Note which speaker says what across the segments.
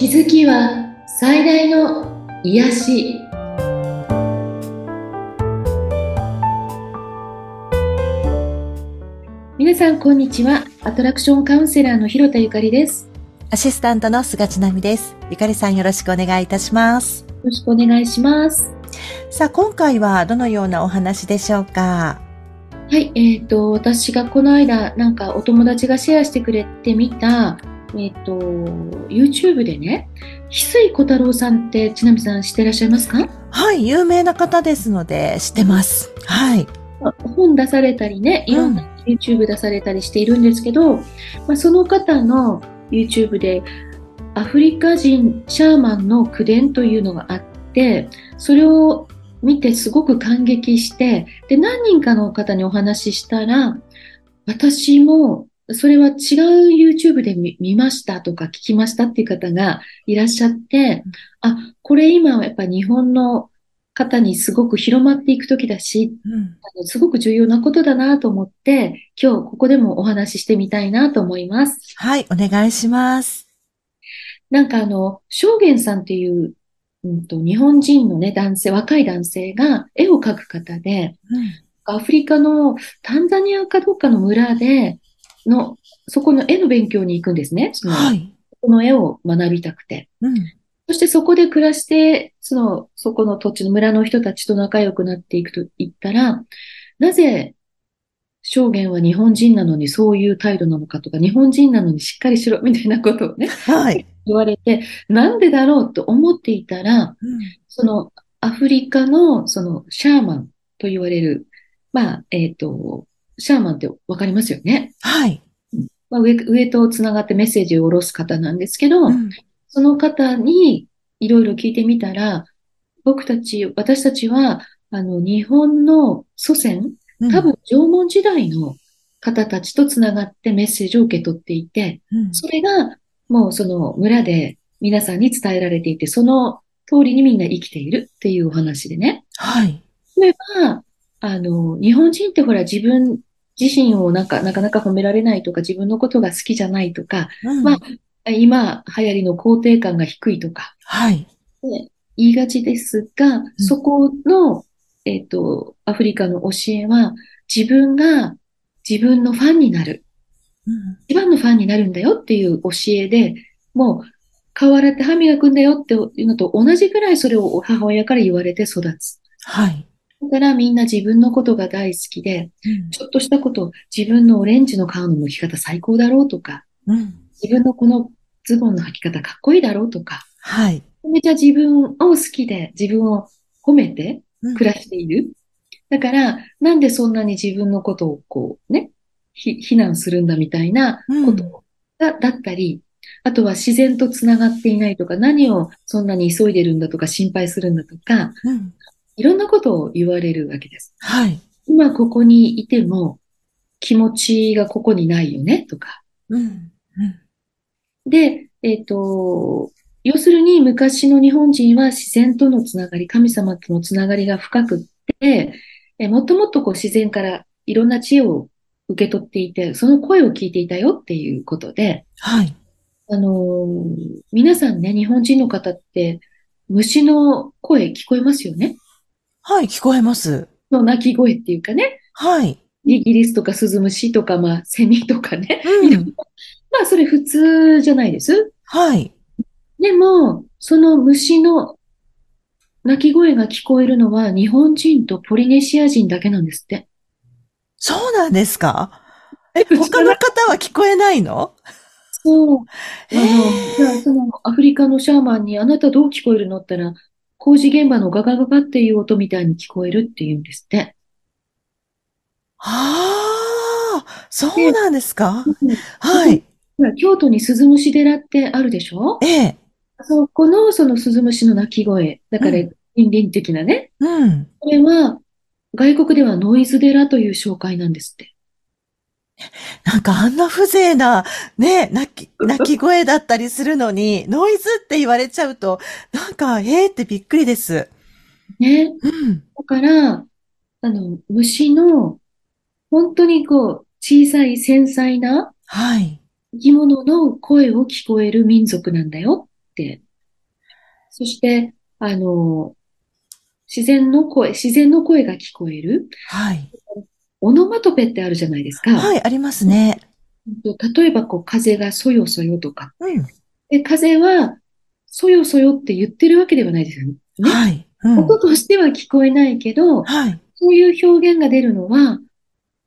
Speaker 1: 気づきは最大の癒し。皆さんこんにちは。アトラクションカウンセラーの広田ゆかりです。
Speaker 2: アシスタントの菅千奈美です。ゆかりさんよろしくお願いいたします。
Speaker 1: よろしくお願いします。
Speaker 2: さあ今回はどのようなお話でしょうか？
Speaker 1: はいえっ、ー、と私がこの間なんかお友達がシェアしてくれてみたえっ、ー、と YouTube でね翡翠小太郎さんってちなみさん知ってらっしゃいますか？
Speaker 2: はい有名な方ですので知ってます。はい。
Speaker 1: 本出されたりねいろんな YouTube 出されたりしているんですけど、うん、まあ、その方の YouTube でアフリカ人シャーマンの口伝というのがあってそれを見てすごく感激してで何人かの方にお話ししたら私もそれは違う YouTube で見ましたとか聞きましたっていう方がいらっしゃって、あ、これ今はやっぱ日本の方にすごく広まっていく時だし、うん、あのすごく重要なことだなと思って、今日ここでもお話ししてみたいなと思います。
Speaker 2: はい、お願いします。
Speaker 1: なんかあの、正元さんっていう、うんと、日本人のね、男性、若い男性が絵を描く方で、うん、アフリカのタンザニアかどっかの村で、の、そこの絵の勉強に行くんですね。その、はい、この絵を学びたくて。うん、そしてそこで暮らして、その、そこの土地の村の人たちと仲良くなっていくと言ったら、なぜ、証言は日本人なのにそういう態度なのかとか、日本人なのにしっかりしろみたいなことをね、はい、言われて、なんでだろうと思っていたら、うん、そのアフリカのそのシャーマンと言われる、まあ、えっ、ー、と、シャーマンってわかりますよね？
Speaker 2: はい。
Speaker 1: まあ、上上と繋がってメッセージを下ろす方なんですけど、うん、その方にいろいろ聞いてみたら、僕たち、私たちは、あの、日本の祖先、多分縄文時代の方たちと繋がってメッセージを受け取っていて、うん、それがもうその村で皆さんに伝えられていて、その通りにみんな生きているっていうお話でね。
Speaker 2: はい。
Speaker 1: 例えば、あの、日本人ってほら自分自身をなんか、なかなか褒められないとか、自分のことが好きじゃないとか、うん、まあ、今流行りの肯定感が低いとか、
Speaker 2: はい。
Speaker 1: 言いがちですが、うん、そこの、えっ、ー、と、アフリカの教えは、自分が自分のファンになる。うん、一番のファンになるんだよっていう教えで、もう、顔洗って歯磨くんだよっていうのと同じぐらいそれを母親から言われて育つ。
Speaker 2: はい。
Speaker 1: だからみんな自分のことが大好きで、うん、ちょっとしたこと、自分のオレンジの皮の剥き方最高だろうとか、うん、自分のこのズボンの履き方かっこいいだろうとか、
Speaker 2: はい。
Speaker 1: めちゃ自分を好きで自分を褒めて暮らしている。うん、だから、なんでそんなに自分のことをこうね、非難するんだみたいなことが、だったり、あとは自然と繋がっていないとか、何をそんなに急いでるんだとか心配するんだとか、うん、いろんなことを言われるわけです。
Speaker 2: はい。
Speaker 1: 今ここにいても気持ちがここにないよねとか。
Speaker 2: うん。うん、
Speaker 1: で、えっ、ー、と、要するに昔の日本人は自然とのつながり、神様とのつながりが深くって、えもっともっとこう自然からいろんな知恵を受け取っていて、その声を聞いていたよっていうことで、
Speaker 2: はい。
Speaker 1: あのー、皆さんね、日本人の方って虫の声聞こえますよね？
Speaker 2: はい、聞こえます。
Speaker 1: の鳴き声っていうかね。
Speaker 2: はい。
Speaker 1: イギリスとかスズムシとか、まあ、セミとかね。うん、まあ、それ普通じゃないです。
Speaker 2: はい。
Speaker 1: でも、その虫の鳴き声が聞こえるのは日本人とポリネシア人だけなんですって。
Speaker 2: そうなんですか？え、他の方は聞こえないの？
Speaker 1: そう。あの、じゃあそのアフリカのシャーマンにあなたどう聞こえるのったら、工事現場のガガガガっていう音みたいに聞こえるっていうんですって。
Speaker 2: はあ、そうなんですか？はい。
Speaker 1: 京都に鈴虫寺ってあるでしょ？
Speaker 2: ええ。
Speaker 1: そこのその鈴虫の鳴き声。だから、倫理的なね。
Speaker 2: うん。
Speaker 1: これは、外国ではノイズ寺という紹介なんですって。
Speaker 2: なんかあんな風情な、ね、泣き、泣き声だったりするのに、ノイズって言われちゃうと、なんか、ええー、ってびっくりです。
Speaker 1: ね。うん。だから、あの、虫の、本当にこう、小さい繊細な、
Speaker 2: はい。
Speaker 1: 生き物の声を聞こえる民族なんだよっ。そして、あの、自然の声、自然の声が聞こえる。
Speaker 2: はい。
Speaker 1: オノマトペってあるじゃないですか。
Speaker 2: はい、ありますね。
Speaker 1: 例えば、こう、風がそよそよとか。
Speaker 2: うん。
Speaker 1: で、風は、そよそよって言ってるわけではないですよね。
Speaker 2: はい。うん。
Speaker 1: 音としては聞こえないけど、
Speaker 2: はい。
Speaker 1: そういう表現が出るのは、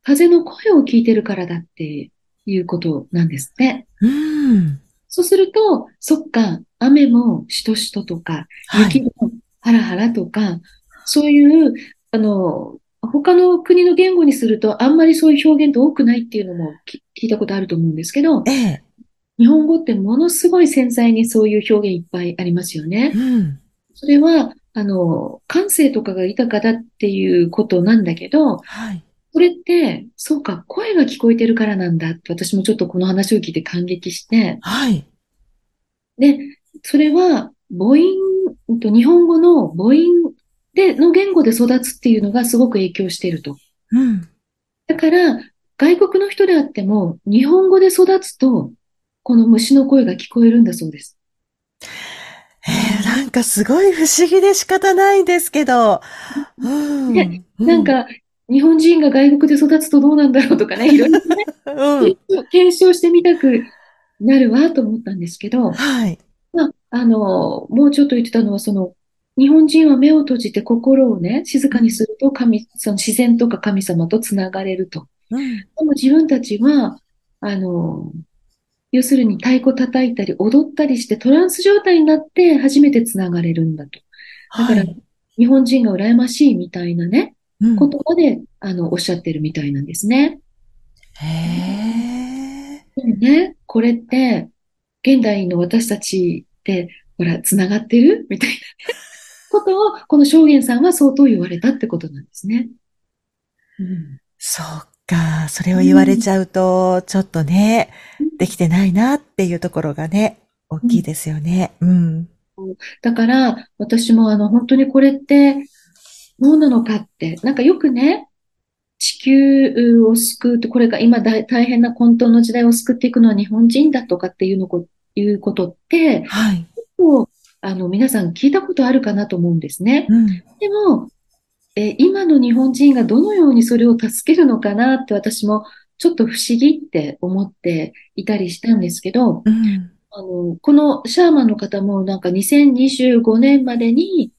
Speaker 1: 風の声を聞いてるからだっていうことなんですね。
Speaker 2: うん。
Speaker 1: そうすると、そっか、雨もしとしととか、
Speaker 2: はい
Speaker 1: 雪もハラハラとか、そういう、あの、他の国の言語にすると、あんまりそういう表現って多くないっていうのもき聞いたことあると思うんですけど、
Speaker 2: ええ。
Speaker 1: 日本語ってものすごい繊細にそういう表現いっぱいありますよね。
Speaker 2: うん。
Speaker 1: それは、あの、感性とかが豊かだっていうことなんだけど、
Speaker 2: はい。
Speaker 1: それって、そうか、声が聞こえてるからなんだって私もちょっとこの話を聞いて感激して、
Speaker 2: はい。
Speaker 1: で、それは母音、日本語の母音で、の言語で育つっていうのがすごく影響していると。
Speaker 2: うん。
Speaker 1: だから、外国の人であっても、日本語で育つと、この虫の声が聞こえるんだそうです。
Speaker 2: えー、なんかすごい不思議で仕方ないんですけど。うん。
Speaker 1: ねなんか、日本人が外国で育つとどうなんだろうとかね、いろいろね、
Speaker 2: うん。
Speaker 1: 検証してみたくなるわと思ったんですけど、
Speaker 2: はい。
Speaker 1: まあ、あの、もうちょっと言ってたのは、その、日本人は目を閉じて心をね、静かにすると神、その自然とか神様とつながれると。
Speaker 2: うん。
Speaker 1: でも自分たちは、あの、要するに太鼓叩いたり踊ったりしてトランス状態になって初めてつながれるんだと。だから
Speaker 2: はい。
Speaker 1: 日本人が羨ましいみたいなね、
Speaker 2: うん
Speaker 1: 言葉で、あの、おっしゃってるみたいなんですね。
Speaker 2: へえ。
Speaker 1: でもね、これって、現代の私たちって、ほら、つながってる？みたいなね、ことを、この証言さんは相当言われたってことなんですね。うん。
Speaker 2: そうか。それを言われちゃうと、ちょっとね、できてないなっていうところがね、大きいですよね。うん。
Speaker 1: だから、私もあの、本当にこれって、どうなのかって、なんかよくね、地球を救うって、これが今大大変な混沌の時代を救っていくのは日本人だとかっていうのこ、いうことって、
Speaker 2: はい。
Speaker 1: こうあの、皆さん聞いたことあるかなと思うんですね。
Speaker 2: うん。
Speaker 1: でも、えー今の日本人がどのようにそれを助けるのかなって私もちょっと不思議って思っていたりしたんですけど、
Speaker 2: うん。
Speaker 1: あの、このシャーマンの方もなんか2025年までに、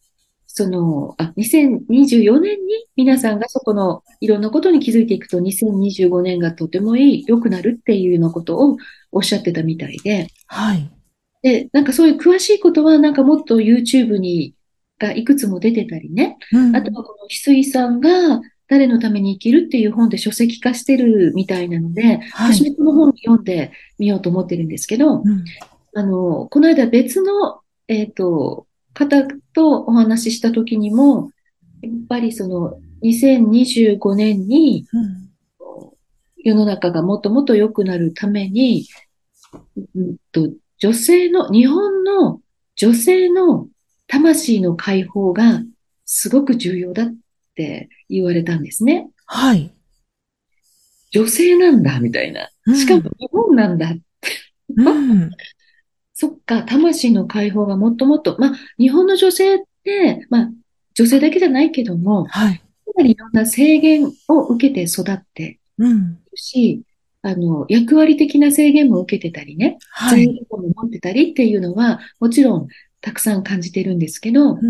Speaker 1: その、あ、2024年に皆さんがそこのいろんなことに気づいていくと2025年がとてもいい、良くなるっていうようなことをおっしゃってたみたいで、
Speaker 2: はい。
Speaker 1: で、なんかそういう詳しいことはなんかもっと YouTube に、がいくつも出てたりね、
Speaker 2: うん
Speaker 1: あとはこの翡翠さんが誰のために生きるっていう本で書籍化してるみたいなので、
Speaker 2: はい
Speaker 1: 私もこの本読んでみようと思ってるんですけど、
Speaker 2: うん。
Speaker 1: あの、この間別の、えっと、方とお話しした時にも、やっぱりその2025年に
Speaker 2: うん。
Speaker 1: 世の中がもっともっと良くなるために、うんと、女性の、日本の女性の魂の解放がすごく重要だって言われたんですね。
Speaker 2: はい。
Speaker 1: 女性なんだ、みたいな。
Speaker 2: うん
Speaker 1: しかも日本なんだ。
Speaker 2: うん。
Speaker 1: そっか、魂の解放がもっともっと、まあ、日本の女性って、まあ、女性だけじゃないけども、
Speaker 2: はい。
Speaker 1: かなりいろんな制限を受けて育って
Speaker 2: うん。
Speaker 1: いるし、あの、役割的な制限も受けてたりね、
Speaker 2: はい。
Speaker 1: 罪悪感も持ってたりっていうのは、もちろんたくさん感じてるんですけど、
Speaker 2: うん。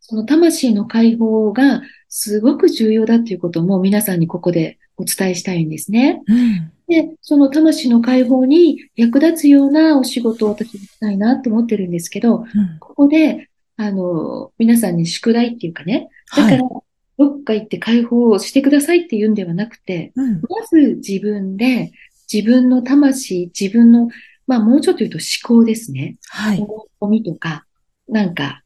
Speaker 1: その魂の解放がすごく重要だっていうことも皆さんにここでお伝えしたいんですね。
Speaker 2: うん。
Speaker 1: で、その魂の解放に役立つようなお仕事を私はしたいなと思ってるんですけど、
Speaker 2: うん。
Speaker 1: ここで、あの、皆さんに宿題っていうかね、だから、
Speaker 2: はい。
Speaker 1: どっか行って解放をしてくださいっていうんではなくて、
Speaker 2: うん。
Speaker 1: まず自分で、自分の魂、自分の、まあもうちょっと言うと思考ですね。
Speaker 2: はい。
Speaker 1: 思い込みとか、なんか、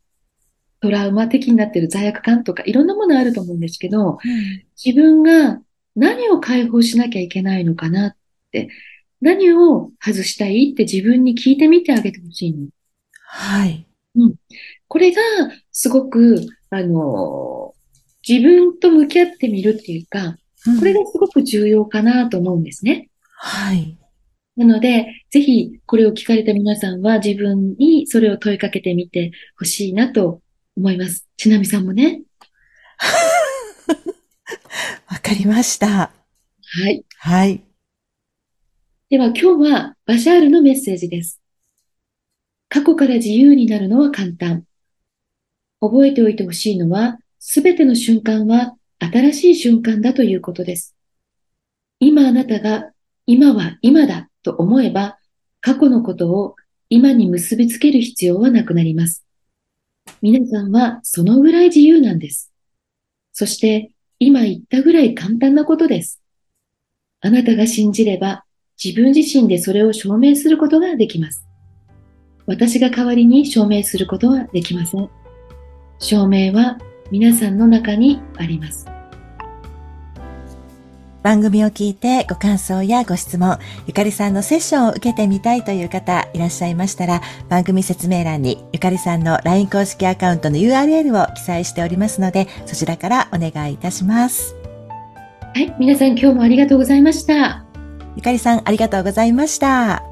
Speaker 1: トラウマ的になってる罪悪感とか、いろんなものあると思うんですけど、自分が何を解放しなきゃいけないのかなって、何を外したいって自分に聞いてみてあげてほしいの。
Speaker 2: はい。
Speaker 1: これがすごく、あの、自分と向き合ってみるっていうか、これがすごく重要かなと思うんですね。
Speaker 2: はい。
Speaker 1: なので、ぜひこれを聞かれた皆さんは自分にそれを問いかけてみてほしいなと思います。ちなみさんもね。
Speaker 2: わかりました。
Speaker 1: はい。
Speaker 2: はい。
Speaker 1: では今日はバシャールのメッセージです。過去から自由になるのは簡単。覚えておいてほしいのは、すべての瞬間は新しい瞬間だということです。今あなたが今は今だと思えば、過去のことを今に結びつける必要はなくなります。皆さんはそのぐらい自由なんです。そして今言ったぐらい簡単なことです。あなたが信じれば自分自身でそれを証明することができます。私が代わりに証明することはできません。証明は皆さんの中にあります。
Speaker 2: 番組を聞いてご感想やご質問、ゆかりさんのセッションを受けてみたいという方いらっしゃいましたら、番組説明欄にゆかりさんの LINE 公式アカウントの URL を記載しておりますので、そちらからお願いいたします。
Speaker 1: はい、皆さん今日もありがとうございました。
Speaker 2: ゆかりさんありがとうございました。